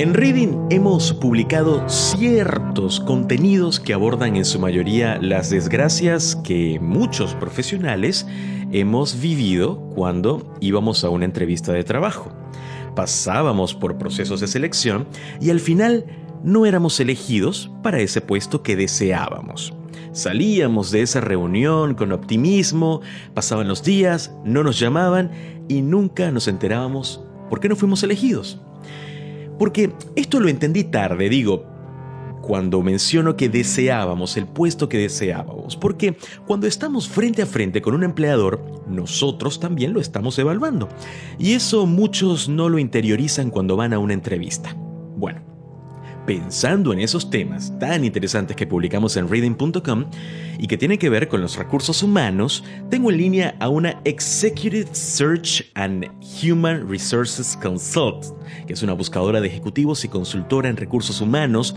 En Reading hemos publicado ciertos contenidos que abordan en su mayoría las desgracias que muchos profesionales hemos vivido cuando íbamos a una entrevista de trabajo. Pasábamos por procesos de selección y al final no éramos elegidos para ese puesto que deseábamos. Salíamos de esa reunión con optimismo, pasaban los días, no nos llamaban y nunca nos enterábamos por qué no fuimos elegidos. Porque esto lo entendí tarde, digo, cuando menciono que deseábamos el puesto que deseábamos, porque cuando estamos frente a frente con un empleador, nosotros también lo estamos evaluando. Y eso muchos no lo interiorizan cuando van a una entrevista. Bueno, pensando en esos temas tan interesantes que publicamos en reading.com y que tienen que ver con los recursos humanos, tengo en línea a una Executive Search and Human Resources Consult, que es una buscadora de ejecutivos y consultora en recursos humanos,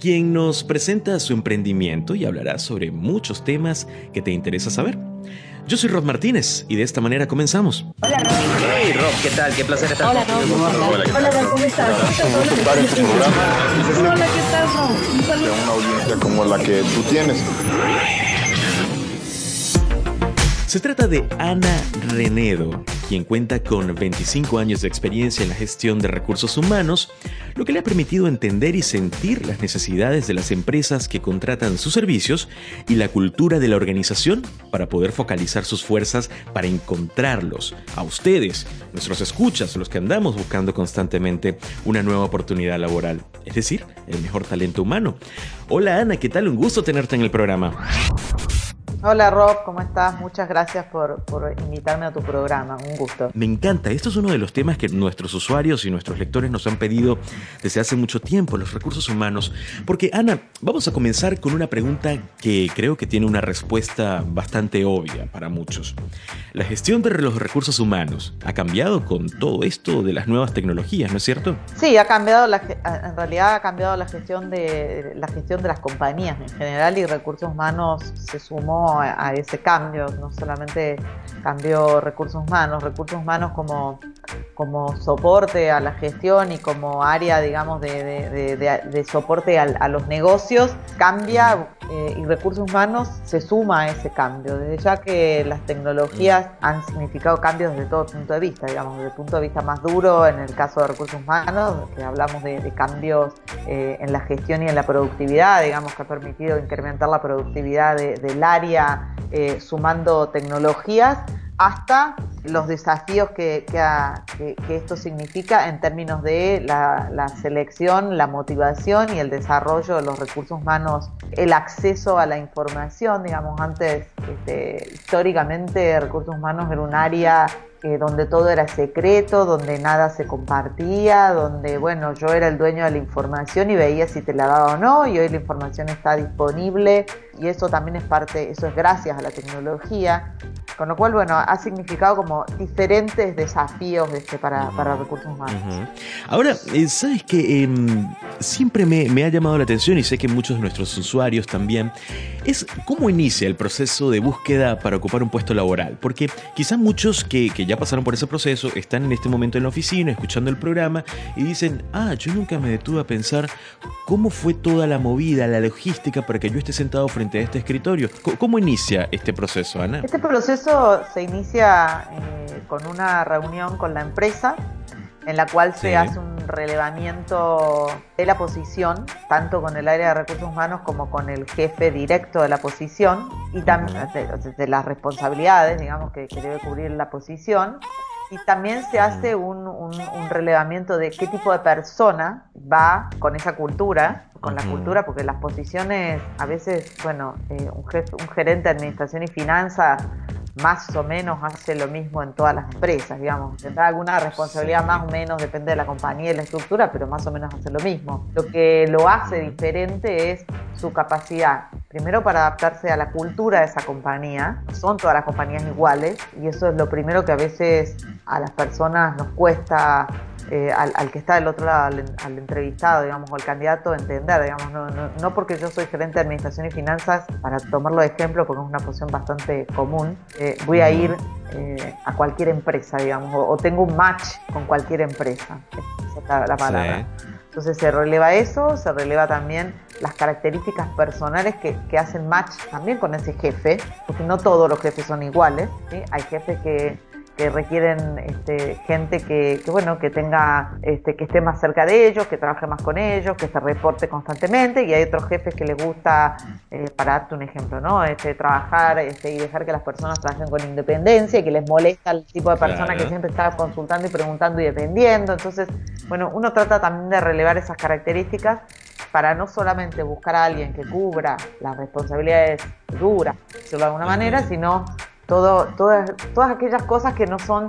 quien nos presenta su emprendimiento y hablará sobre muchos temas que te interesa saber. Yo soy Rob Martínez y de esta manera comenzamos. Hola Rob. Hey Rob, ¿qué tal? Qué placer estar Hola Rob. Hola, Hola Rob, ¿cómo estás? Hola, ¿qué tal Rob? De una audiencia como la que tú tienes. Se trata de Ana Renedo, quien cuenta con 25 años de experiencia en la gestión de recursos humanos, lo que le ha permitido entender y sentir las necesidades de las empresas que contratan sus servicios y la cultura de la organización para poder focalizar sus fuerzas para encontrarlos, a ustedes, nuestros escuchas, los que andamos buscando constantemente una nueva oportunidad laboral, es decir, el mejor talento humano. Hola Ana, ¿qué tal? Un gusto tenerte en el programa. Hola Rob, ¿cómo estás? Muchas gracias por, por, invitarme a tu programa, un gusto. Me encanta, esto es uno de los temas que nuestros usuarios y nuestros lectores nos han pedido desde hace mucho tiempo, los recursos humanos. Porque Ana, vamos a comenzar con una pregunta que creo que tiene una respuesta bastante obvia para muchos. La gestión de los recursos humanos ha cambiado con todo esto de las nuevas tecnologías, ¿no es cierto? Sí, ha cambiado, la, en realidad ha cambiado la gestión de, la gestión de las compañías en general y recursos humanos se sumó a, ese cambio, no solamente cambió recursos humanos, recursos humanos como, como soporte a la gestión y como área, digamos, de, soporte a, los negocios, cambia eh, y recursos humanos se suma a ese cambio, desde ya que las tecnologías han significado cambios desde todo punto de vista, digamos, desde el punto de vista más duro en el caso de recursos humanos, que hablamos de, cambios eh, en la gestión y en la productividad, digamos, que ha permitido incrementar la productividad del área eh, sumando tecnologías hasta los desafíos que, esto significa en términos de la, selección, la motivación y el desarrollo de los recursos humanos, el acceso a la información, digamos, antes este, históricamente recursos humanos era un área eh, donde todo era secreto, donde nada se compartía, donde, bueno, yo era el dueño de la información y veía si te la daba o no, y hoy la información está disponible y eso también es parte, eso es gracias a la tecnología, con lo cual, bueno, ha significado como diferentes desafíos este, para, para recursos humanos. Ahora, eh, ¿sabes que em, siempre me, me ha llamado la atención y sé que muchos de nuestros usuarios también, es cómo inicia el proceso de búsqueda para ocupar un puesto laboral? Porque quizás muchos que, que ya pasaron por ese proceso, están en este momento en la oficina escuchando el programa y dicen, ah, yo nunca me detuve a pensar cómo fue toda la movida, la logística para que yo esté sentado frente a este escritorio. ¿Cómo inicia este proceso, Ana? Este proceso se inicia eh, con una reunión con la empresa en la cual se hace un relevamiento de la posición, tanto con el área de recursos humanos como con el jefe directo de la posición y también de, las responsabilidades, digamos, que, debe cubrir la posición. Y también se hace un, relevamiento de qué tipo de persona va con esa cultura, con la cultura, porque las posiciones, a veces, bueno, eh, un, jefe, un gerente de administración y finanzas más o menos hace lo mismo en todas las empresas, digamos. Tendrá alguna responsabilidad más o menos, depende de la compañía y la estructura, pero más o menos hace lo mismo. Lo que lo hace diferente es su capacidad, primero para adaptarse a la cultura de esa compañía. Son todas las compañías iguales y eso es lo primero que a veces a las personas nos cuesta eh, al, que está del otro lado, al, entrevistado, digamos, o al candidato, entender, digamos, no, no, porque yo soy gerente de administración y finanzas, para tomarlo de ejemplo, porque es una posición bastante común, eh, voy a ir eh, a cualquier empresa, digamos, o, tengo un match con cualquier empresa, esa es la, palabra. Entonces se releva eso, se releva también las características personales que, que hacen match también con ese jefe, porque no todos los jefes son iguales. ¿sí? Hay jefes que que requieren este, gente que, que, bueno que tenga este, que esté más cerca de ellos que trabaje más con ellos que se reporte constantemente y hay otros jefes que les gusta eh, para darte un ejemplo no este, trabajar este, y dejar que las personas trabajen con independencia y que les molesta el tipo de persona claro. que siempre está consultando y preguntando y dependiendo. Entonces bueno uno trata también de relevar esas características para no solamente buscar a alguien que cubra las responsabilidades duras, de alguna manera, sino todo, todas, todas aquellas cosas que no son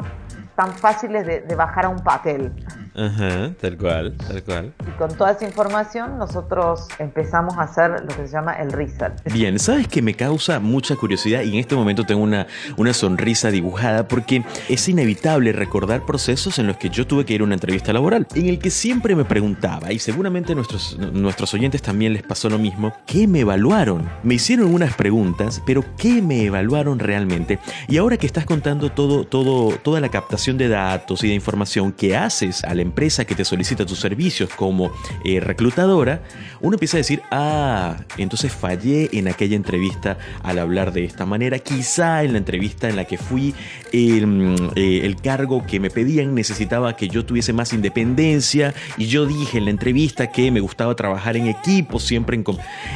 tan fáciles de, de bajar a un papel. Ajá, tal cual, tal cual. Y con toda esa información nosotros empezamos a hacer lo que se llama el research. Bien, ¿sabes que me causa mucha curiosidad y en este momento tengo una, una sonrisa dibujada porque es inevitable recordar procesos en los que yo tuve que ir a una entrevista laboral, en el que siempre me preguntaba, y seguramente nuestros, nuestros oyentes también les pasó lo mismo, ¿qué me evaluaron? Me hicieron unas preguntas, pero ¿qué me evaluaron realmente? Y ahora que estás contando todo, todo, toda la captación de datos y de información que haces al empresa que te solicita tus servicios como eh, reclutadora, uno empieza a decir, ah, entonces fallé en aquella entrevista al hablar de esta manera, quizá en la entrevista en la que fui, el, eh, el cargo que me pedían necesitaba que yo tuviese más independencia y yo dije en la entrevista que me gustaba trabajar en equipo, siempre en...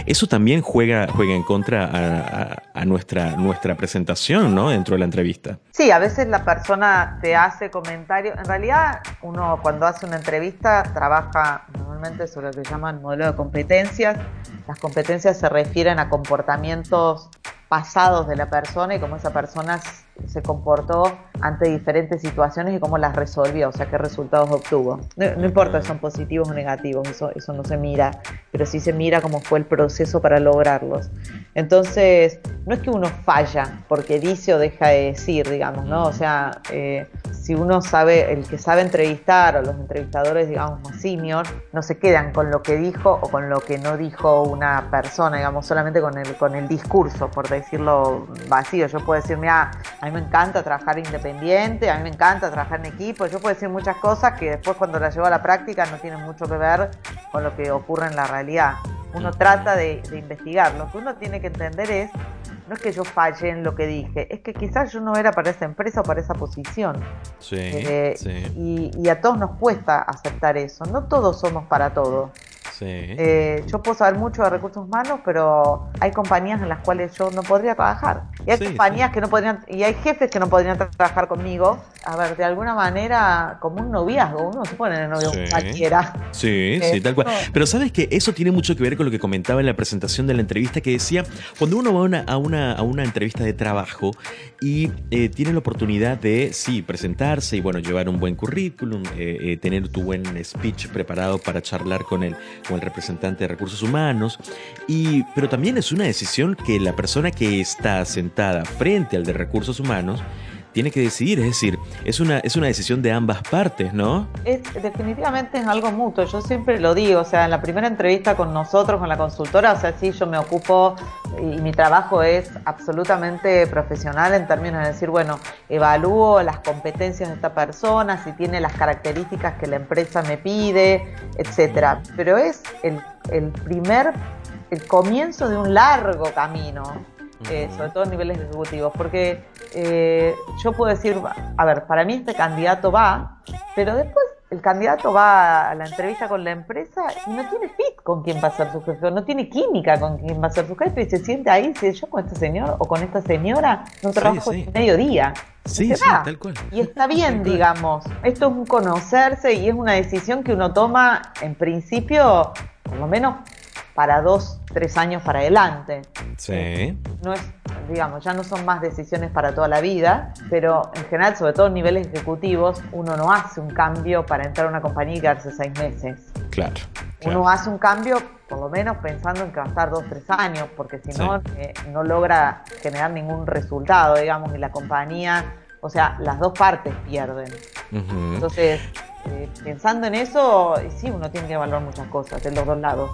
Eso también juega, juega en contra a, a, a nuestra, nuestra presentación, ¿no? Dentro de la entrevista. Sí, a veces la persona te hace comentarios, en realidad uno cuando hace una entrevista trabaja normalmente sobre lo que llaman modelo de competencias. Las competencias se refieren a comportamientos pasados de la persona y cómo esa persona se comportó ante diferentes situaciones y cómo las resolvió, o sea, qué resultados obtuvo. No, importa si son positivos o negativos, eso, eso no se mira, pero sí se mira cómo fue el proceso para lograrlos. Entonces, no es que uno falla porque dice o deja de decir, digamos, ¿no? O sea, eh, si uno sabe, el que sabe entrevistar o los entrevistadores, digamos, más senior, no se quedan con lo que dijo o con lo que no dijo una persona, digamos, solamente con el, con el discurso, por decirlo vacío. Yo puedo decir, mira, a me encanta trabajar independiente, a mí me encanta trabajar en equipo, yo puedo decir muchas cosas que después cuando las llevo a la práctica no tienen mucho que ver con lo que ocurre en la realidad. Uno trata de, de investigar, lo que uno tiene que entender es no es que yo falle en lo que dije, es que quizás yo no era para esa empresa o para esa posición. Sí, eh, sí. Y, y, a todos nos cuesta aceptar eso. No todos somos para todo. Sí. Eh, yo puedo saber mucho de recursos humanos, pero hay compañías en las cuales yo no podría trabajar. Y hay Sí, compañías sí. que no podrían, y hay jefes que no podrían tra- trabajar conmigo. A ver, de alguna manera, como un noviazgo, uno se pone de novio con Sí. cualquiera. Sí, Eh, sí, tal cual. Pero sabes que eso tiene mucho que ver con lo que comentaba en la presentación de la entrevista que decía, cuando uno va a una, a una, a una entrevista de trabajo y eh, tiene la oportunidad de, sí, presentarse y bueno, llevar un buen currículum, eh, eh, tener tu buen speech preparado para charlar con el, con el representante de recursos humanos, y, pero también es una decisión que la persona que está sentada frente al de recursos humanos tiene que decidir, es decir, es una, es una decisión de ambas partes, ¿no? Es, definitivamente es algo mutuo, yo siempre lo digo, o sea, en la primera entrevista con nosotros, con la consultora, o sea, sí, yo me ocupo y mi trabajo es absolutamente profesional en términos de decir, bueno, evalúo las competencias de esta persona, si tiene las características que la empresa me pide, etcétera. Pero es el, el primer, el comienzo de un largo camino. Eh, sobre todo a niveles ejecutivos, porque eh, yo puedo decir, a ver, para mí este candidato va, pero después el candidato va a la entrevista con la empresa y no tiene fit con quién va a ser su jefe, no tiene química con quién va a ser su jefe y se siente ahí y dice, yo con este señor o con esta señora no Sí, trabajo sí. medio día. Sí, sí, tal cual. Y está bien, digamos. Esto es un conocerse y es una decisión que uno toma en principio, por lo menos para dos, tres años para adelante Sí. no es, digamos, ya no son más decisiones para toda la vida, pero en general, sobre todo en niveles ejecutivos, uno no hace un cambio para entrar a una compañía y quedarse seis meses. Claro. Uno hace un cambio, por lo menos pensando en que va a estar dos, tres años, porque si no, Sí. eh, no logra generar ningún resultado, digamos, y la compañía, o sea, las dos partes pierden. Entonces, eh, pensando en eso, sí, uno tiene que evaluar muchas cosas de los dos lados.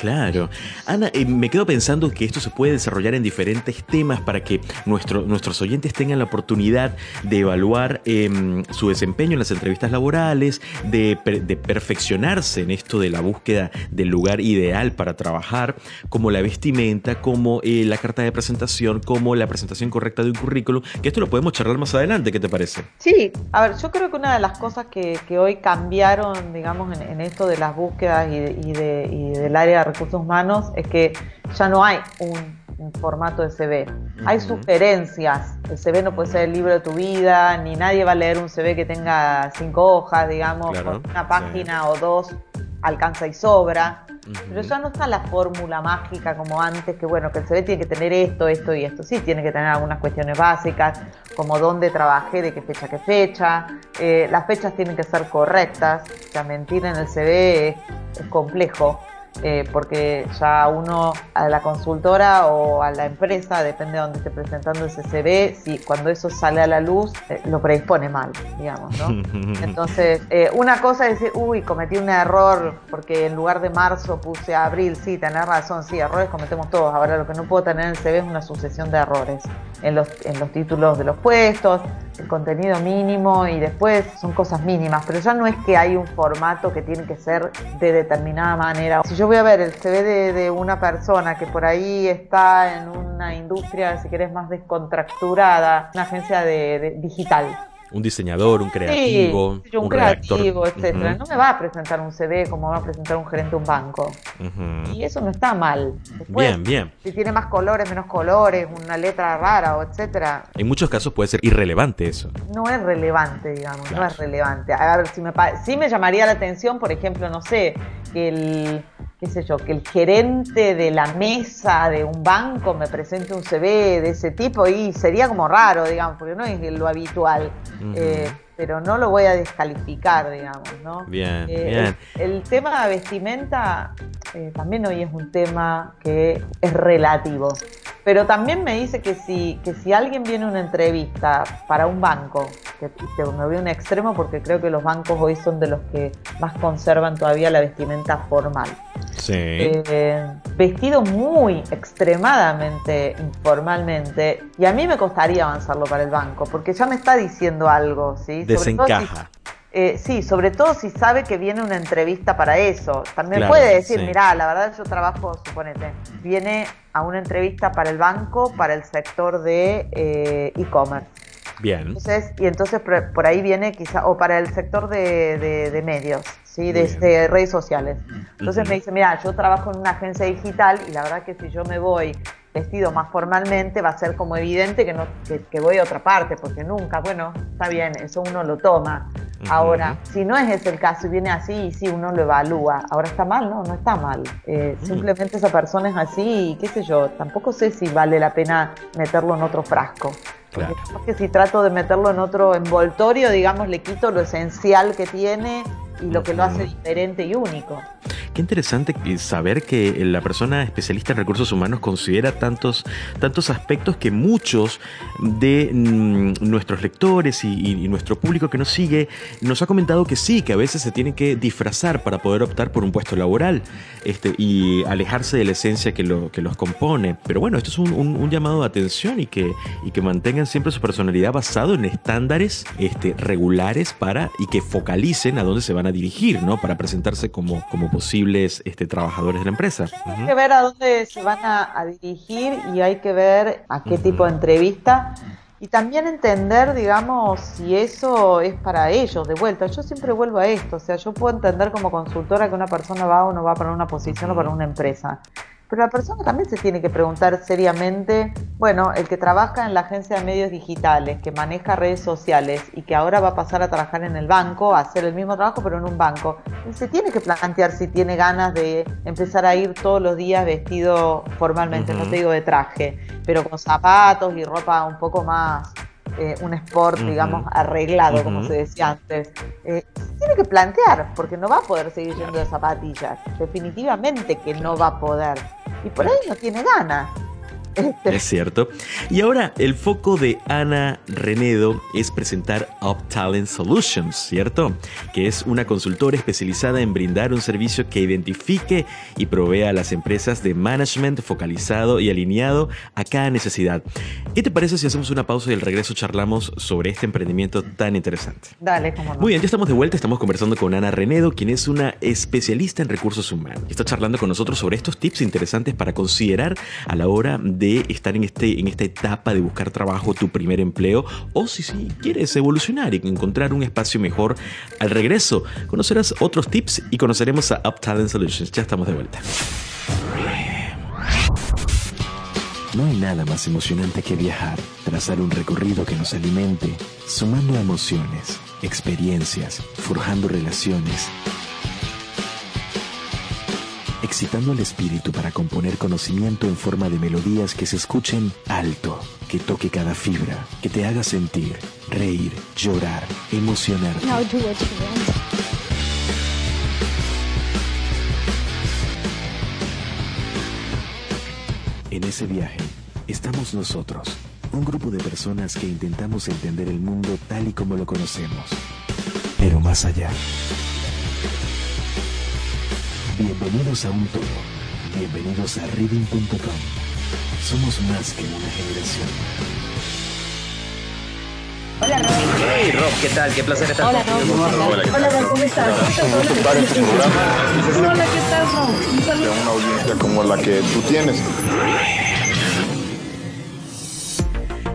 Claro. Ana, eh, me quedo pensando que esto se puede desarrollar en diferentes temas para que nuestro, nuestros oyentes tengan la oportunidad de evaluar em, su desempeño en las entrevistas laborales, de, perfeccionarse en esto de la búsqueda del lugar ideal para trabajar, como la vestimenta, como eh, la carta de presentación, como la presentación correcta de un currículum, que esto lo podemos charlar más adelante, ¿qué te parece? Sí, a ver, yo creo que una de las cosas que, hoy cambiaron, digamos, en, esto de las búsquedas y, y del área de recursos humanos es que ya no hay un, formato de CV. Hay sugerencias. El CV no puede ser el libro de tu vida, ni nadie va a leer un CV que tenga cinco hojas, digamos, con una página o dos alcanza y sobra. Pero ya no está la fórmula mágica como antes, que bueno, que el CV tiene que tener esto, esto y esto. Sí, tiene que tener algunas cuestiones básicas, como dónde trabajé, de qué fecha, qué fecha. Eh, las fechas tienen que ser correctas. O sea, mentir en el CV es complejo. Eh, porque ya uno a la consultora o a la empresa, depende de dónde esté presentando ese CV, si cuando eso sale a la luz eh, lo predispone mal, digamos, ¿no? Entonces, eh, una cosa es decir, uy, cometí un error porque en lugar de marzo puse abril, sí, tenés razón, sí, errores cometemos todos. Ahora lo que no puedo tener en el CV es una sucesión de errores en los, en los títulos de los puestos, el contenido mínimo y después son cosas mínimas, pero ya no es que hay un formato que tiene que ser de determinada manera. Si yo voy a ver el CV de, una persona que por ahí está en una industria, si querés, más descontracturada, una agencia de digital, un diseñador, un creativo, un, creativo, etcétera. No me va a presentar un CV como va a presentar un gerente de un banco. Y eso no está mal. bien, bien. Si tiene más colores, menos colores, una letra rara o etcétera. En muchos casos puede ser irrelevante eso. No es relevante, digamos, no es relevante. A ver, si me sí me llamaría la atención, por ejemplo, no sé, que el qué sé yo, que el gerente de la mesa de un banco me presente un CV de ese tipo y sería como raro, digamos, porque no es lo habitual. Eh, pero no lo voy a descalificar, digamos, ¿no? Bien, eh, bien. El, tema de vestimenta eh, también hoy es un tema que es relativo. Pero también me dice que si, que si alguien viene a una entrevista para un banco, que, me voy a un extremo porque creo que los bancos hoy son de los que más conservan todavía la vestimenta formal. Sí. Eh, vestido muy extremadamente informalmente y a mí me costaría avanzarlo para el banco porque ya me está diciendo algo, ¿sí? Desencaja. Eh, sí, sobre todo si sabe que viene una entrevista para eso. También puede decir, mira, la verdad yo trabajo, suponete, viene a una entrevista para el banco, para el sector de eh, e-commerce. Bien. Entonces, y entonces por ahí viene quizá, o para el sector de, medios, ¿sí? De, redes sociales. Entonces me dice, mira, yo trabajo en una agencia digital y la verdad que si yo me voy vestido más formalmente va a ser como evidente que, no, que, voy a otra parte, porque nunca, bueno, está bien, eso uno lo toma. Ahora, si no es ese el caso y viene así, y sí, uno lo evalúa. Ahora está mal, no, no está mal. Eh, simplemente esa persona es así y qué sé yo, tampoco sé si vale la pena meterlo en otro frasco. Claro. Porque si trato de meterlo en otro envoltorio, digamos, le quito lo esencial que tiene y lo que lo hace diferente y único. Qué interesante saber que la persona especialista en recursos humanos considera tantos, tantos aspectos que muchos de mm, nuestros lectores y, nuestro público que nos sigue nos ha comentado que sí, que a veces se tiene que disfrazar para poder optar por un puesto laboral este, y alejarse de la esencia que, lo, que los compone. Pero bueno, esto es un, llamado de atención y que, mantengan siempre su personalidad basado en estándares este, regulares para y que focalicen a dónde se van a dirigir, ¿no? Para presentarse como posibles este, trabajadores de la empresa. Hay que ver a dónde se van a, dirigir y hay que ver a qué tipo de entrevista y también entender, digamos, si eso es para ellos de vuelta. Yo siempre vuelvo a esto, o sea, yo puedo entender como consultora que una persona va o no va para una posición o para una empresa. Pero la persona también se tiene que preguntar seriamente, bueno, el que trabaja en la agencia de medios digitales, que maneja redes sociales y que ahora va a pasar a trabajar en el banco, a hacer el mismo trabajo pero en un banco, se tiene que plantear si tiene ganas de empezar a ir todos los días vestido formalmente, no te digo de traje, pero con zapatos y ropa un poco más eh, un sport, digamos, arreglado, como se decía antes. Eh, tiene que plantear, porque no va a poder seguir yendo de zapatillas. Definitivamente que no va a poder y por ahí no tiene ganas. Es cierto. Y ahora el foco de Ana Renedo es presentar Up Talent Solutions, ¿cierto? Que es una consultora especializada en brindar un servicio que identifique y provea a las empresas de management focalizado y alineado a cada necesidad. ¿Qué te parece si hacemos una pausa y al regreso charlamos sobre este emprendimiento tan interesante? Dale, como Muy bien, ya estamos de vuelta, estamos conversando con Ana Renedo, quien es una especialista en recursos humanos. Está charlando con nosotros sobre estos tips interesantes para considerar a la hora de estar en, este, en esta etapa de buscar trabajo, tu primer empleo, o si, si quieres evolucionar y encontrar un espacio mejor. Al regreso, conocerás otros tips y conoceremos a Up Talent Solutions. Ya estamos de vuelta. No hay nada más emocionante que viajar, trazar un recorrido que nos alimente, sumando emociones, experiencias, forjando relaciones, excitando el espíritu para componer conocimiento en forma de melodías que se escuchen alto, que toque cada fibra, que te haga sentir, reír, llorar, emocionarte. Now do what you want. En ese viaje estamos nosotros, un grupo de personas que intentamos entender el mundo tal y como lo conocemos, pero más allá. Bienvenidos a un todo. Bienvenidos a reading.com. Somos más que una generación. Hey Rob, ¿qué tal? Qué placer estar Hola, contigo. Rob. Hola, ¿qué Hola, Rob, ¿cómo estás? Hola, ¿qué tal, Rob? Un de saludo. una audiencia como la que tú tienes.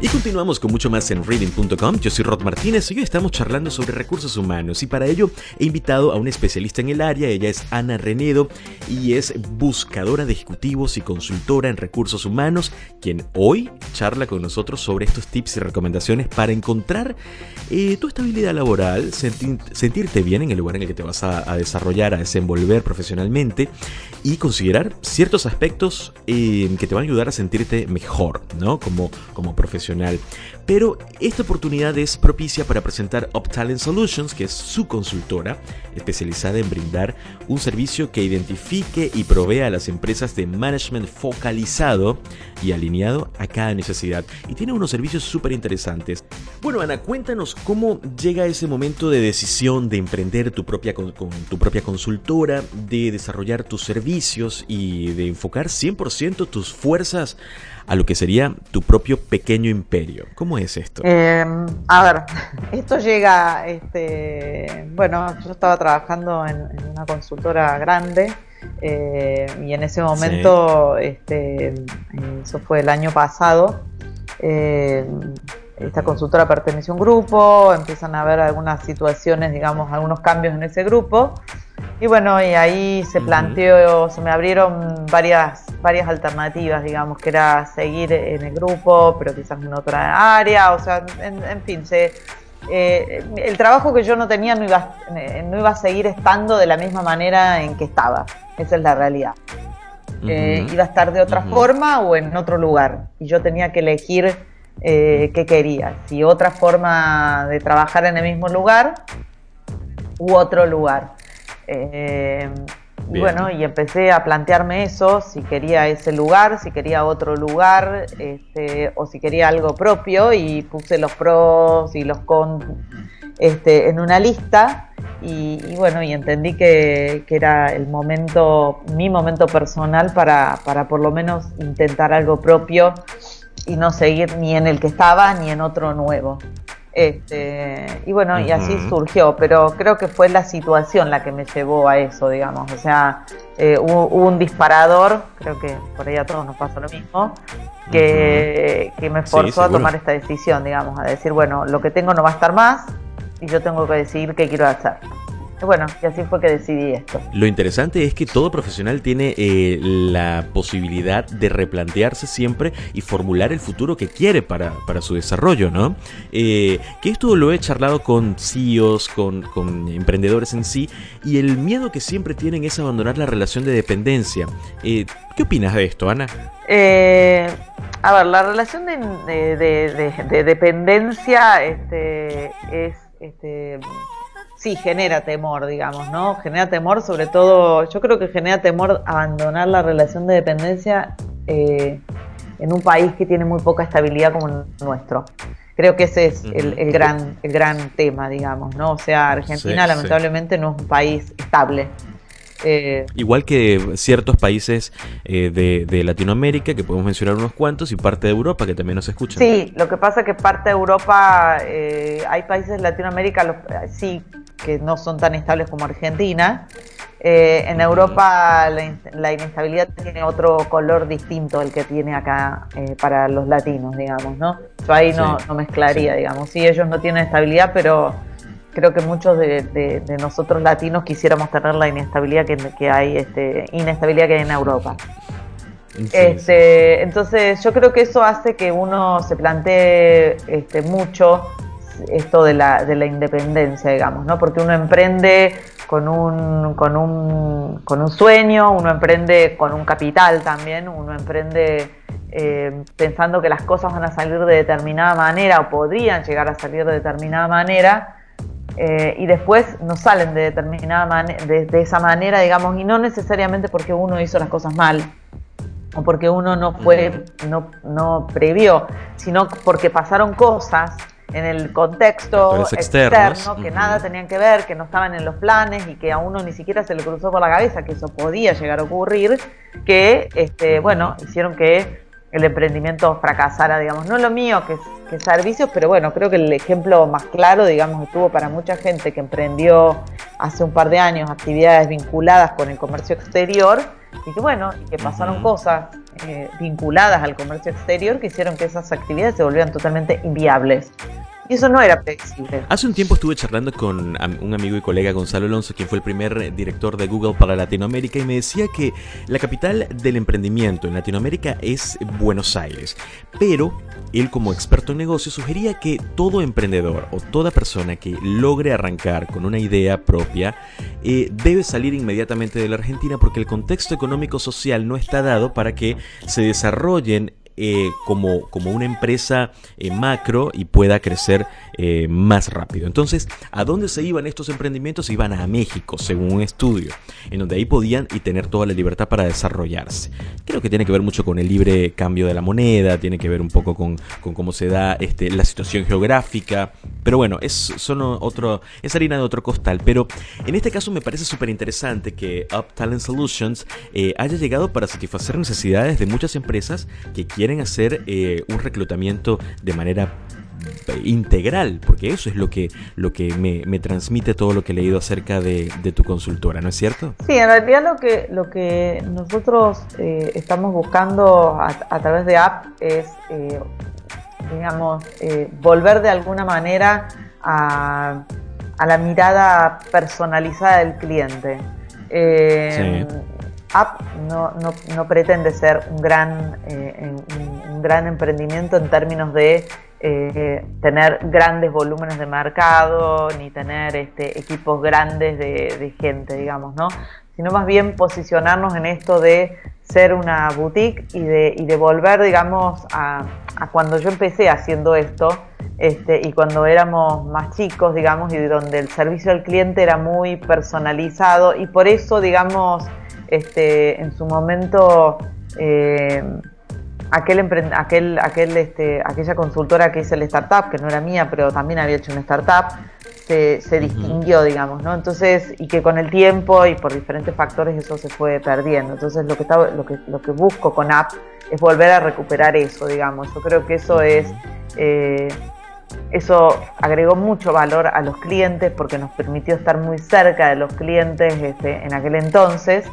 Y continuamos con mucho más en reading.com. Yo soy Rod Martínez y hoy estamos charlando sobre recursos humanos y para ello he invitado a una especialista en el área, ella es Ana Renedo y es buscadora de ejecutivos y consultora en recursos humanos, quien hoy charla con nosotros sobre estos tips y recomendaciones para encontrar eh, tu estabilidad laboral, senti- sentirte bien en el lugar en el que te vas a, a desarrollar, a desenvolver profesionalmente y considerar ciertos aspectos eh, que te van a ayudar a sentirte mejor, ¿no? Como, como profesional. Pero esta oportunidad es propicia para presentar Up Talent Solutions, que es su consultora especializada en brindar un servicio que identifique y provea a las empresas de management focalizado y alineado a cada necesidad. Y tiene unos servicios súper interesantes. Bueno, Ana, cuéntanos cómo llega ese momento de decisión de emprender tu propia, tu propia consultora, de desarrollar tus servicios y de enfocar 100% tus fuerzas a lo que sería tu propio pequeño imperio. ¿Cómo es esto? Eh, a ver, esto llega, este, bueno, yo estaba trabajando en, en una consultora grande eh, y en ese momento, este, eso fue el año pasado, eh, esta consultora perteneció a un grupo, empiezan a haber algunas situaciones, digamos, algunos cambios en ese grupo. Y bueno, y ahí se planteó, se me abrieron varias, varias alternativas, digamos, que era seguir en el grupo, pero quizás en otra área, o sea, en, en fin, se, eh, el trabajo que yo no tenía no iba, eh, no iba a seguir estando de la misma manera en que estaba, esa es la realidad. Eh, iba a estar de otra forma o en otro lugar, y yo tenía que elegir eh, qué quería, si otra forma de trabajar en el mismo lugar u otro lugar. Eh, y bueno, y empecé a plantearme eso, si quería ese lugar, si quería otro lugar, este, o si quería algo propio, y puse los pros y los con este, en una lista, y, y bueno, y entendí que, que era el momento, mi momento personal para, para por lo menos intentar algo propio y no seguir ni en el que estaba ni en otro nuevo. Este, y bueno, y así surgió, pero creo que fue la situación la que me llevó a eso, digamos. O sea, eh, hubo, hubo un disparador, creo que por ahí a todos nos pasa lo mismo, que, que me Sí, forzó a tomar esta decisión, digamos, a decir, bueno, lo que tengo no va a estar más y yo tengo que decidir qué quiero hacer. Bueno, y así fue que decidí esto. Lo interesante es que todo profesional tiene eh, la posibilidad de replantearse siempre y formular el futuro que quiere para, para su desarrollo, ¿no? Eh, que esto lo he charlado con CEOs, con, con emprendedores en sí, y el miedo que siempre tienen es abandonar la relación de dependencia. Eh, ¿Qué opinas de esto, Ana? Eh, a ver, la relación de- de- de dependencia este, es, este, sí, genera temor, digamos, ¿no? Genera temor, sobre todo, yo creo que genera temor abandonar la relación de dependencia, eh, en un país que tiene muy poca estabilidad como el nuestro. Creo que ese es el, el gran, el gran tema, digamos, ¿no? O sea, Argentina Sí, lamentablemente no es un país estable. Eh, Igual que ciertos países eh, de, de Latinoamérica, que podemos mencionar unos cuantos, y parte de Europa, que también nos escuchan. Sí, lo que pasa es que parte de Europa, eh, hay países de Latinoamérica, los- sí, que no son tan estables como Argentina. En Europa la, la inestabilidad tiene otro color distinto al que tiene acá para los latinos, digamos, ¿no? Yo ahí no, Sí, no mezclaría, sí. digamos. Sí, ellos no tienen estabilidad, pero creo que muchos de, de- de nosotros latinos quisiéramos tener la inestabilidad que, que hay, este, inestabilidad que hay en Europa. Sí, Este, entonces yo creo que eso hace que uno se plantee este, mucho esto de la, de la independencia, digamos, ¿no? Porque uno emprende con un, con un, con un sueño, uno emprende con un capital también, uno emprende eh, pensando que las cosas van a salir de determinada manera o podrían llegar a salir de determinada manera, eh, y después no salen de determinada manera, de, de esa manera, digamos, y no necesariamente porque uno hizo las cosas mal, o porque uno no fue, no, no previó, sino porque pasaron cosas en el contexto externo que nada tenían que ver, que no estaban en los planes y que a uno ni siquiera se le cruzó por la cabeza que eso podía llegar a ocurrir, que este, bueno, hicieron que el emprendimiento fracasara, digamos, no lo mío que es, que servicios, pero bueno, creo que el ejemplo más claro, digamos, estuvo para mucha gente que emprendió hace un par de años actividades vinculadas con el comercio exterior y que bueno, y que pasaron cosas eh, vinculadas al comercio exterior que hicieron que esas actividades se volvieran totalmente inviables. Y eso no era previsible. Hace un tiempo estuve charlando con un amigo y colega Gonzalo Alonso, quien fue el primer director de Google para Latinoamérica, y me decía que la capital del emprendimiento en Latinoamérica es Buenos Aires. Pero él como experto en negocios sugería que todo emprendedor o toda persona que logre arrancar con una idea propia eh, debe salir inmediatamente de la Argentina porque el contexto económico social no está dado para que se desarrollen eh, como, como una empresa eh, macro y pueda crecer eh, más rápido. Entonces, ¿a dónde se iban estos emprendimientos? Iban a México, según un estudio, en donde ahí podían y tener toda la libertad para desarrollarse. Creo que tiene que ver mucho con el libre cambio de la moneda, tiene que ver un poco con, con cómo se da este, la situación geográfica, pero bueno, es, son otro, es harina de otro costal. Pero en este caso me parece súper interesante que Up Talent Solutions haya llegado para satisfacer necesidades de muchas empresas que quieren hacer eh, un reclutamiento de manera integral, porque eso es lo que, lo que me, me transmite todo lo que he leído acerca de, de tu consultora, ¿no es cierto? Sí, en realidad lo que, lo que nosotros eh, estamos buscando a, a través de App es, eh, digamos, eh, volver de alguna manera a, a la mirada personalizada del cliente. Sí. App no, no, no pretende ser un gran, eh, emprendimiento en términos de eh, tener grandes volúmenes de mercado, ni tener este, equipos grandes de, de gente, digamos, ¿no? Sino más bien posicionarnos en esto de ser una boutique y de, y de volver, digamos, a, a cuando yo empecé haciendo esto, este, y cuando éramos más chicos, digamos, y donde el servicio al cliente era muy personalizado, y por eso, digamos, este, en su momento eh, aquel, aquel, aquel, este, aquella consultora que hice el startup, que no era mía, pero también había hecho una startup, se, se distinguió, digamos, ¿no? Entonces, y que con el tiempo y por diferentes factores eso se fue perdiendo. Entonces, lo que, está, lo que, lo que busco con App es volver a recuperar eso, digamos. Yo creo que eso es... eh, eso agregó mucho valor a los clientes porque nos permitió estar muy cerca de los clientes este, en aquel entonces.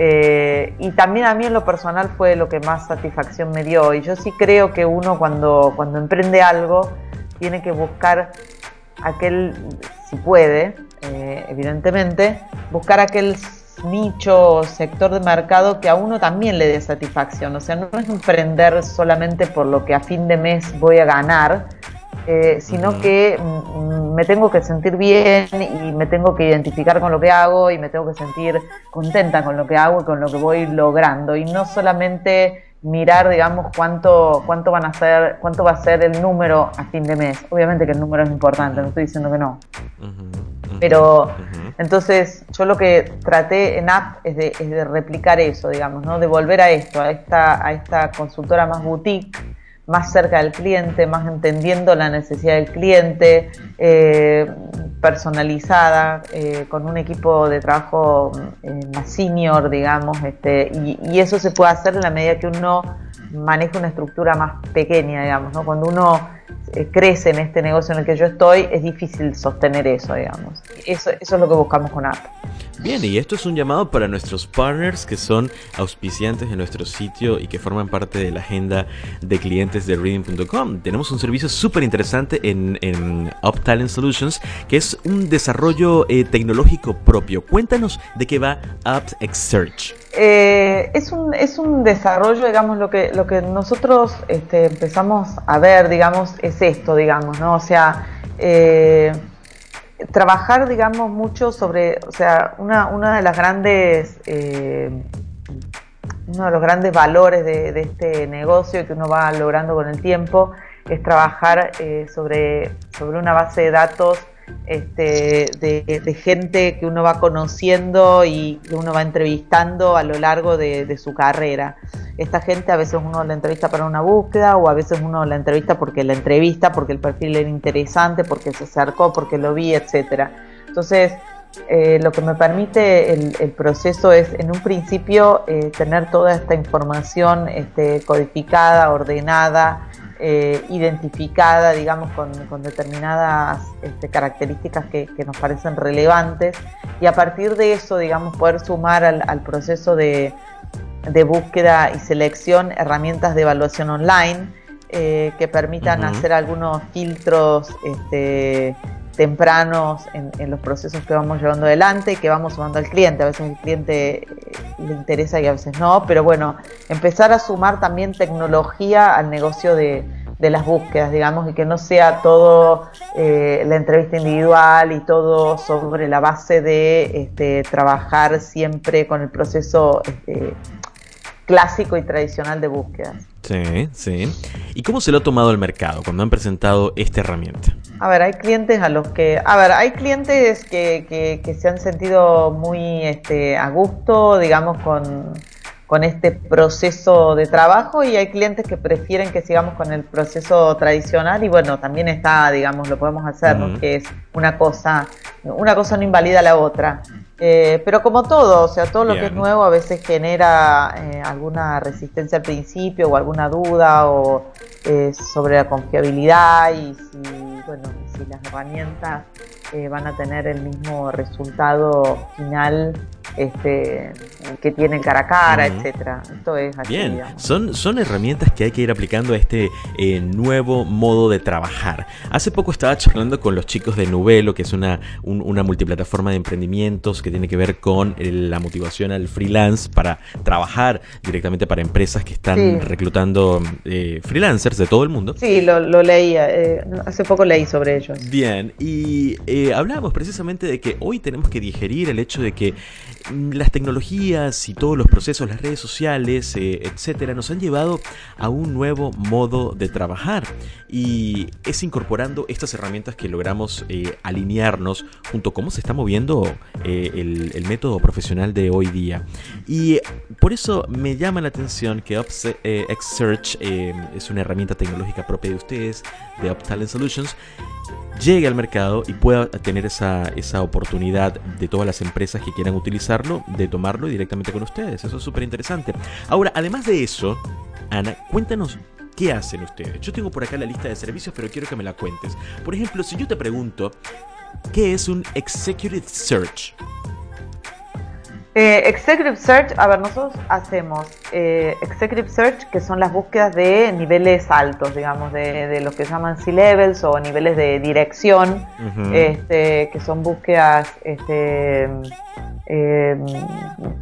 Eh, y también a mí en lo personal fue lo que más satisfacción me dio. Y yo sí creo que uno cuando, cuando emprende algo tiene que buscar aquel, si puede, eh, evidentemente, buscar aquel nicho o sector de mercado que a uno también le dé satisfacción. O sea, no es emprender solamente por lo que a fin de mes voy a ganar, eh, sino que mm, me tengo que sentir bien y me tengo que identificar con lo que hago y me tengo que sentir contenta con lo que hago y con lo que voy logrando y no solamente mirar, digamos, cuánto, cuánto van a ser, cuánto va a ser el número a fin de mes. Obviamente que el número es importante, no estoy diciendo que no. Pero entonces yo lo que traté en app es de, es de, replicar eso, digamos, ¿no? De volver a esto, a esta, a esta consultora más boutique, más cerca del cliente, más entendiendo la necesidad del cliente, eh, personalizada, eh, con un equipo de trabajo eh, más senior, digamos, este, y, y, eso se puede hacer en la medida que uno maneja una estructura más pequeña, digamos, ¿no? Cuando uno eh, crece en este negocio en el que yo estoy, es difícil sostener eso, digamos. Eso, es lo que buscamos con App. Bien, y esto es un llamado para nuestros partners que son auspiciantes de nuestro sitio y que forman parte de la agenda de clientes de Reading.com. Tenemos un servicio súper interesante en, en Up Talent Solutions que es un desarrollo eh, tecnológico propio. Cuéntanos de qué va UpX Search. Eh, es, un, es un desarrollo, digamos, lo que, lo que nosotros este, empezamos a ver, digamos, es esto, digamos, ¿no? O sea, eh, trabajar, digamos, mucho sobre, o sea, una, una de las grandes, eh, uno de los grandes valores de, de, este negocio que uno va logrando con el tiempo es trabajar sobre, sobre una base de datos este, de, gente que uno va conociendo y que uno va entrevistando a lo largo de, su carrera. Esta gente a veces uno la entrevista para una búsqueda o a veces uno la entrevista porque la entrevista, porque el perfil era interesante, porque se acercó, porque lo vi, etc. Entonces, eh, lo que me permite el, el, proceso es, en un principio, eh, tener toda esta información este, codificada, ordenada, eh, identificada, digamos, con, con determinadas este, características que, que, nos parecen relevantes y a partir de eso, digamos, poder sumar al, al proceso de, de, búsqueda y selección herramientas de evaluación online eh, que permitan uh -huh. hacer algunos filtros este, tempranos en, en, los procesos que vamos llevando adelante y que vamos sumando al cliente. A veces el cliente eh, le interesa y a veces no, pero bueno, empezar a sumar también tecnología al negocio de, de las búsquedas, digamos, y que no sea todo eh, la entrevista individual y todo sobre la base de este, trabajar siempre con el proceso este, clásico y tradicional de búsquedas. Sí, sí. ¿Y cómo se lo ha tomado el mercado cuando han presentado esta herramienta? A ver, hay clientes a los que, a ver, hay clientes que, que, que se han sentido muy este, a gusto, digamos, con, con este proceso de trabajo y hay clientes que prefieren que sigamos con el proceso tradicional y bueno, también está, digamos, lo podemos hacer, uh -huh. ¿no? que es una cosa, una cosa no invalida la otra. Eh, pero como todo, o sea, todo lo Bien. que es nuevo a veces genera eh, alguna resistencia al principio o alguna duda o eh, sobre la confiabilidad y si, bueno, si las herramientas eh, van a tener el mismo resultado final este, que tienen cara a cara, uh -huh. etcétera. Esto es así. Bien, son, son herramientas que hay que ir aplicando a este eh, nuevo modo de trabajar. Hace poco estaba charlando con los chicos de Nubelo, que es una, un, una multiplataforma de emprendimientos que tiene que ver con la motivación al freelance para trabajar directamente para empresas que están sí. reclutando eh, freelancers de todo el mundo. Sí, lo, lo leí, eh, hace poco leí sobre Bien, y eh, hablábamos precisamente de que hoy tenemos que digerir el hecho de que las tecnologías y todos los procesos, las redes sociales, eh, etcétera, nos han llevado a un nuevo modo de trabajar y es incorporando estas herramientas que logramos eh, alinearnos junto a cómo se está moviendo eh, el, método profesional de hoy día. Y por eso me llama la atención que UpSearch es una herramienta tecnológica propia de ustedes, de UpTalent Solutions, llegue al mercado y pueda tener esa, esa oportunidad de todas las empresas que quieran de tomarlo directamente con ustedes. Eso es súper interesante. Ahora, además de eso, Ana, cuéntanos ¿Qué hacen ustedes? Yo tengo por acá la lista de servicios, pero quiero que me la cuentes. Por ejemplo, si yo te pregunto, ¿qué es un Executive Search? Eh, executive Search, a ver, nosotros hacemos eh, Executive Search, que son las búsquedas de niveles altos, digamos, de, de lo que llaman C-levels o niveles de dirección, uh -huh. este, que son búsquedas este, eh,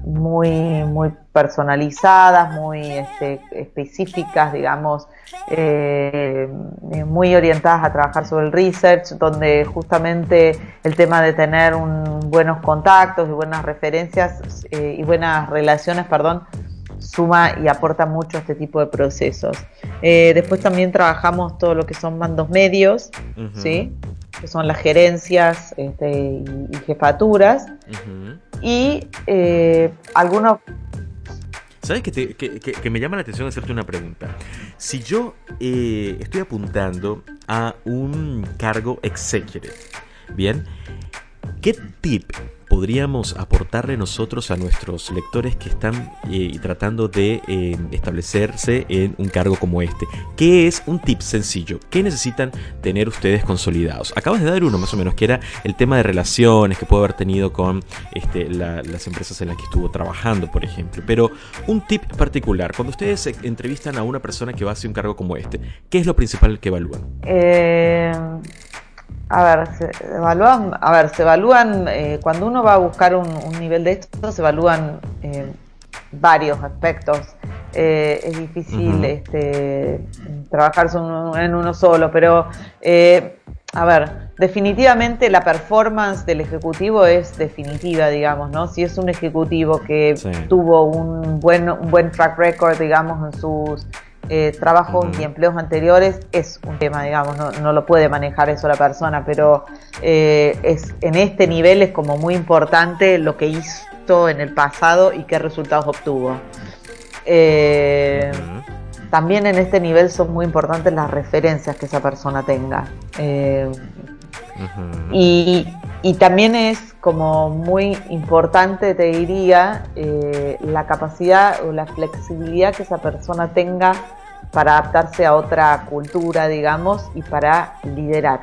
muy, muy personalizadas, muy este, específicas, digamos, eh, muy orientadas a trabajar sobre el research, donde justamente el tema de tener un, buenos contactos y buenas referencias eh, y buenas relaciones, perdón, suma y aporta mucho a este tipo de procesos. Eh, después también trabajamos todo lo que son mandos medios. ¿sí? que son las gerencias este, y, y jefaturas. Ujú. Y eh, algunos ¿Sabes que, te- que- me llama la atención hacerte una pregunta? Si yo eh, estoy apuntando a un cargo executive, ¿bien? ¿Qué tip podríamos aportarle nosotros a nuestros lectores que están eh, tratando de eh, establecerse en un cargo como este? ¿Qué es un tip sencillo? ¿Qué necesitan tener ustedes consolidados? Acabas de dar uno más o menos, que era el tema de relaciones que puede haber tenido con este, la- las empresas en las que estuvo trabajando, por ejemplo. Pero un tip particular, cuando ustedes entrevistan a una persona que va a hacer un cargo como este, ¿qué es lo principal que evalúan? Eh, a ver, se evalúan, a ver, se evalúan, eh, cuando uno va a buscar un, un nivel de esto, se evalúan eh, varios aspectos. Eh, es difícil este, trabajar en uno solo, pero eh, a ver, definitivamente la performance del ejecutivo es definitiva, digamos, ¿no? Si es un ejecutivo que Sí. tuvo un buen, un buen track record, digamos, en sus eh, trabajos y empleos anteriores, es un tema, digamos, no, no lo puede manejar eso la persona, pero eh, es, en este nivel es como muy importante lo que hizo en el pasado y qué resultados obtuvo. Eh, también en este nivel son muy importantes las referencias que esa persona tenga. Y, y también es como muy importante, te diría, la capacidad o la flexibilidad que esa persona tenga para adaptarse a otra cultura, digamos, y para liderar.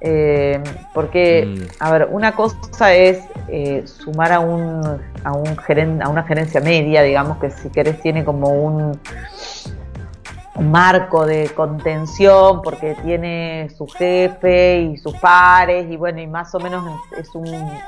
Eh, porque, Mm. a ver, una cosa es eh, sumar a, un, a, un geren- a una gerencia media, digamos, que si querés tiene como un, un marco de contención porque tiene su jefe y sus pares y bueno, y más o menos es un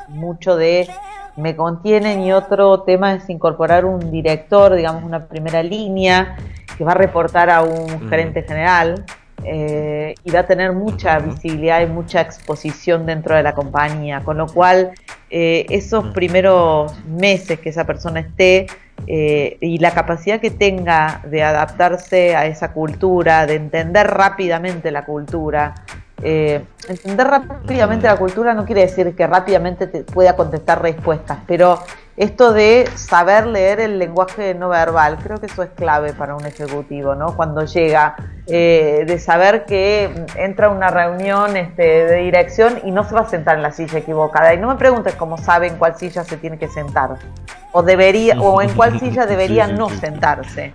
mucho de me contienen y otro tema es incorporar un director, digamos una primera línea que va a reportar a un Mm. gerente general eh, y va a tener mucha visibilidad y mucha exposición dentro de la compañía, con lo cual eh, esos primeros meses que esa persona esté eh, y la capacidad que tenga de adaptarse a esa cultura, de entender rápidamente la cultura. eh, entender rápidamente la cultura no quiere decir que rápidamente te pueda contestar respuestas, pero esto de saber leer el lenguaje no verbal, creo que eso es clave para un ejecutivo, ¿no? Cuando llega, eh, de saber que entra a una reunión este, de dirección y no se va a sentar en la silla equivocada. Y no me preguntes cómo sabe en cuál silla se tiene que sentar. O debería, o en cuál silla debería Sí, sí, no sí, sentarse.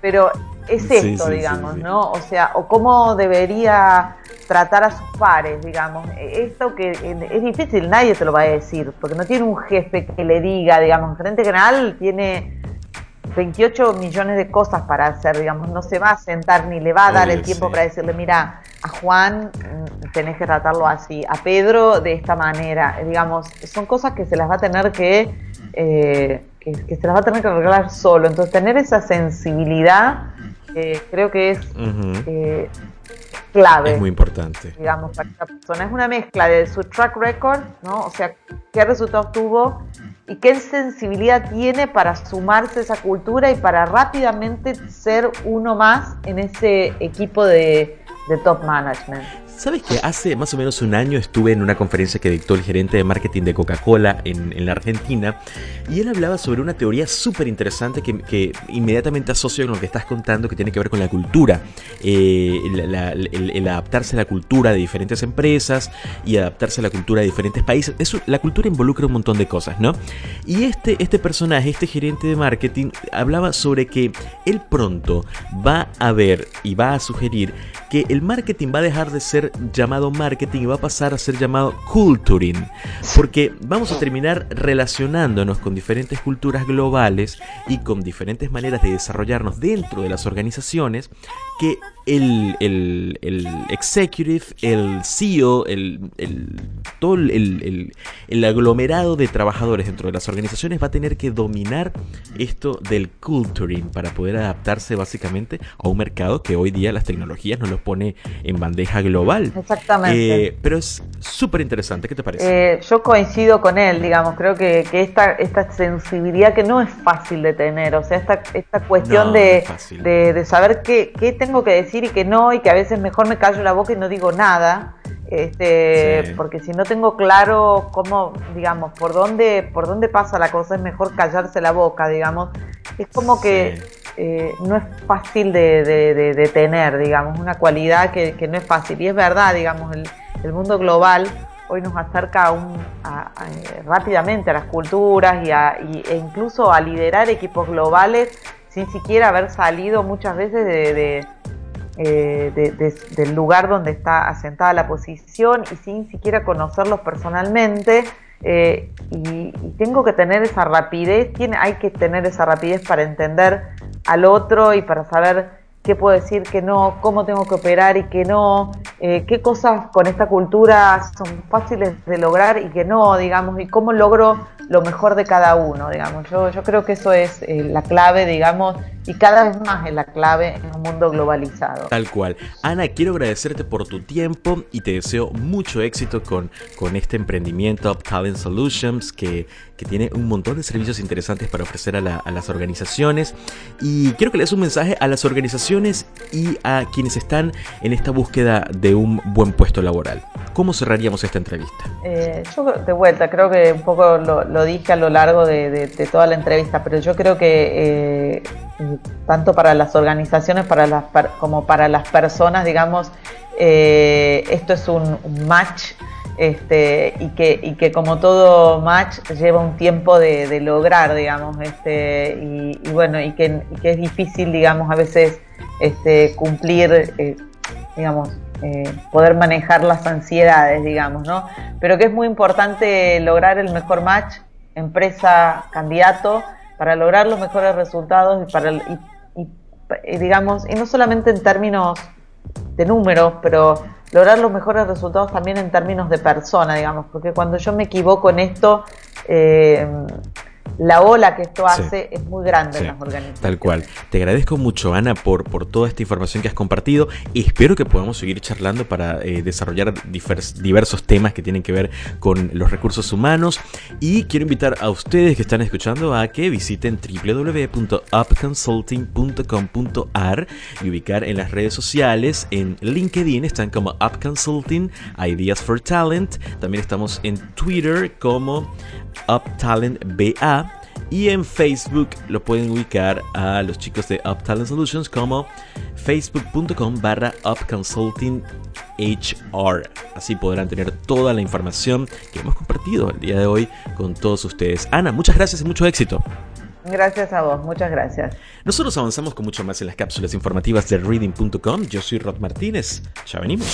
Pero es esto, sí, digamos, sí. ¿no? O sea, o cómo debería tratar a sus pares, digamos. Esto que eh, es difícil, nadie te lo va a decir, porque no tiene un jefe que le diga, digamos, el gerente general tiene 28 millones de cosas para hacer, digamos, no se va a sentar ni le va a dar el tiempo para decirle, mira, a Juan mm, tenés que tratarlo así, a Pedro de esta manera, digamos, son cosas que se las va a tener que, eh, que, que se las va a tener que arreglar solo, entonces tener esa sensibilidad eh, creo que es eh, clave Es muy importante. digamos, para esta persona. Es una mezcla de su track record, ¿no? O sea, qué resultados tuvo y qué sensibilidad tiene para sumarse a esa cultura y para rápidamente ser uno más en ese equipo de, de top management. ¿Sabes que hace más o menos un año estuve en una conferencia que dictó el gerente de marketing de Coca-Cola en, en la Argentina y él hablaba sobre una teoría súper interesante que, que inmediatamente asocio con lo que estás contando que tiene que ver con la cultura, eh, el, el adaptarse a la cultura de diferentes empresas y adaptarse a la cultura de diferentes países. Eso, la cultura involucra un montón de cosas, ¿no? Y este, este personaje, este gerente de marketing, hablaba sobre que él pronto va a ver y va a sugerir que el marketing va a dejar de ser llamado marketing y va a pasar a ser llamado culturing. Porque vamos a terminar relacionándonos con diferentes culturas globales y con diferentes maneras de desarrollarnos dentro de las organizaciones que el, el, el executive, el CEO, el, el todo el, el, aglomerado de trabajadores dentro de las organizaciones va a tener que dominar esto del culturing para poder adaptarse básicamente a un mercado que hoy día las tecnologías nos lo pone en bandeja global. Exactamente. Eh, pero es súper interesante, ¿qué te parece? Eh, yo coincido con él, digamos, creo que, que, esta, esta sensibilidad que no es fácil de tener, o sea, esta, esta cuestión de, de, de, saber qué, qué tengo que decir y que no, y que a veces mejor me callo la boca y no digo nada, este, porque si no tengo claro cómo, digamos, por dónde, por dónde pasa la cosa, es mejor callarse la boca, digamos. Es como que eh, no es fácil de, de, tener, digamos, una cualidad que, no es fácil. Y es verdad, digamos, el, mundo global hoy nos acerca un, rápidamente a las culturas y, e incluso a liderar equipos globales sin siquiera haber salido muchas veces de, eh, del lugar donde está asentada la posición y sin siquiera conocerlos personalmente. Eh, y, tengo que tener esa rapidez, tiene, hay que tener esa rapidez para entender al otro y para saber qué puedo decir, qué no, cómo tengo que operar y qué no, eh, qué cosas con esta cultura son fáciles de lograr y qué no, digamos, y cómo logro lo mejor de cada uno, digamos. Yo, yo creo que eso es eh, la clave, digamos, y cada vez más es la clave en un mundo globalizado. Tal cual. Ana, quiero agradecerte por tu tiempo y te deseo mucho éxito con, con este emprendimiento Up Talent Solutions que, que tiene un montón de servicios interesantes para ofrecer a, las organizaciones. Y quiero que le des un mensaje a las organizaciones y a quienes están en esta búsqueda de un buen puesto laboral. ¿Cómo cerraríamos esta entrevista? Eh, yo de vuelta, creo que un poco lo, dije a lo largo de, toda la entrevista, pero yo creo que eh, tanto para las organizaciones para las, como para las personas, digamos, eh, esto es un, match este, y, que, y que como todo match lleva un tiempo de, lograr, digamos, este, y, bueno, y que, es difícil, digamos, a veces este, cumplir, digamos, eh, poder manejar las ansiedades, digamos, ¿no? Pero que es muy importante lograr el mejor match empresa-candidato para lograr los mejores resultados y para, y, digamos, y no solamente en términos de números, pero lograr los mejores resultados también en términos de persona, digamos, porque cuando yo me equivoco en esto, eh, la ola que esto hace es muy grande en las organizaciones. Tal cual. Te agradezco mucho, Ana, por, por toda esta información que has compartido y espero que podamos seguir charlando para eh, desarrollar diversos temas que tienen que ver con los recursos humanos. Y quiero invitar a ustedes que están escuchando a que visiten www.upconsulting.com.ar y ubicar en las redes sociales, en LinkedIn están como Up Consulting, Ideas for Talent. También estamos en Twitter como Up Talent BA y en Facebook lo pueden ubicar a los chicos de Up Talent Solutions como facebook.com barra upconsultinghr. Así podrán tener toda la información que hemos compartido el día de hoy con todos ustedes. Ana, muchas gracias y mucho éxito. Gracias a vos, muchas gracias. Nosotros avanzamos con mucho más en las cápsulas informativas de reading.com. Yo soy Rod Martínez. Ya venimos.